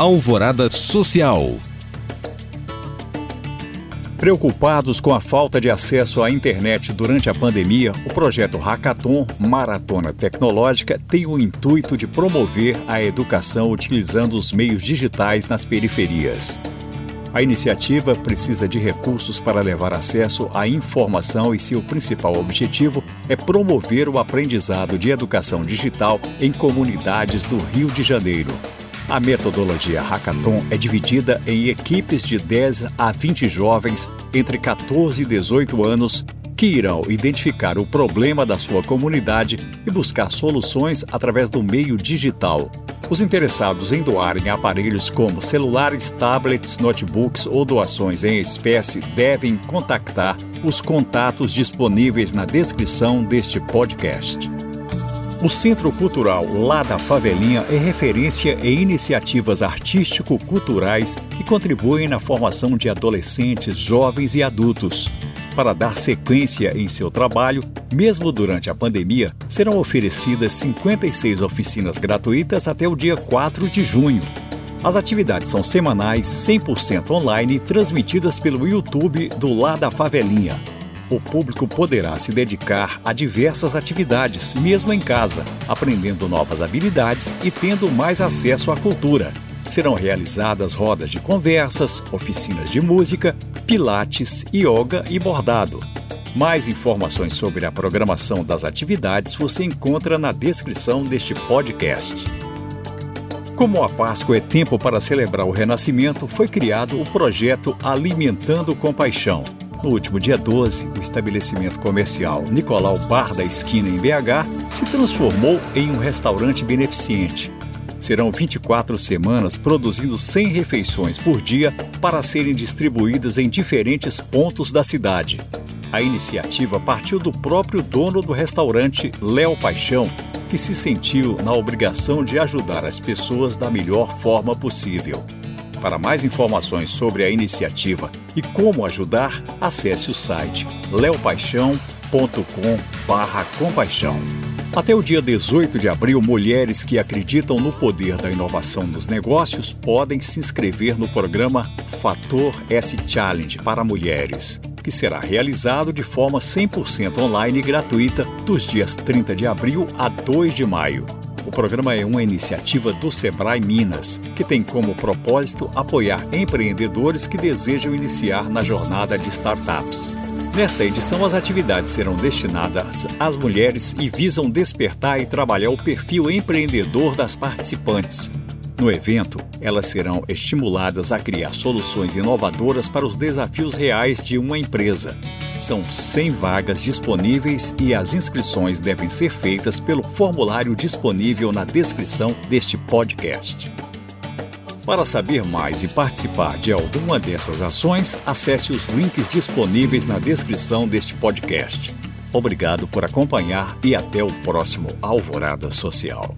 Alvorada Social. Preocupados com a falta de acesso à internet durante a pandemia, o projeto Hackathon Maratona Tecnológica tem o intuito de promover a educação utilizando os meios digitais nas periferias. A iniciativa precisa de recursos para levar acesso à informação e seu principal objetivo é promover o aprendizado de educação digital em comunidades do Rio de Janeiro. A metodologia Hackathon é dividida em equipes de 10 a 20 jovens entre 14 e 18 anos que irão identificar o problema da sua comunidade e buscar soluções através do meio digital. Os interessados em doarem aparelhos como celulares, tablets, notebooks ou doações em espécie devem contactar os contatos disponíveis na descrição deste podcast. O Centro Cultural Lá da Favelinha é referência em iniciativas artístico-culturais que contribuem na formação de adolescentes, jovens e adultos. Para dar sequência em seu trabalho, mesmo durante a pandemia, serão oferecidas 56 oficinas gratuitas até o dia 4 de junho. As atividades são semanais, 100% online e transmitidas pelo YouTube do Lá da Favelinha o público poderá se dedicar a diversas atividades, mesmo em casa, aprendendo novas habilidades e tendo mais acesso à cultura. Serão realizadas rodas de conversas, oficinas de música, pilates, yoga e bordado. Mais informações sobre a programação das atividades você encontra na descrição deste podcast. Como a Páscoa é tempo para celebrar o Renascimento, foi criado o projeto Alimentando com Paixão no último dia 12, o estabelecimento comercial Nicolau Bar da Esquina, em BH, se transformou em um restaurante beneficente. Serão 24 semanas produzindo 100 refeições por dia para serem distribuídas em diferentes pontos da cidade. A iniciativa partiu do próprio dono do restaurante, Léo Paixão, que se sentiu na obrigação de ajudar as pessoas da melhor forma possível. Para mais informações sobre a iniciativa e como ajudar, acesse o site leopaixão.com/compaixão. Até o dia 18 de abril, mulheres que acreditam no poder da inovação nos negócios podem se inscrever no programa Fator S Challenge para mulheres, que será realizado de forma 100% online e gratuita dos dias 30 de abril a 2 de maio. O programa é uma iniciativa do Sebrae Minas, que tem como propósito apoiar empreendedores que desejam iniciar na jornada de startups. Nesta edição, as atividades serão destinadas às mulheres e visam despertar e trabalhar o perfil empreendedor das participantes, no evento, elas serão estimuladas a criar soluções inovadoras para os desafios reais de uma empresa. São 100 vagas disponíveis e as inscrições devem ser feitas pelo formulário disponível na descrição deste podcast. Para saber mais e participar de alguma dessas ações, acesse os links disponíveis na descrição deste podcast. Obrigado por acompanhar e até o próximo Alvorada Social.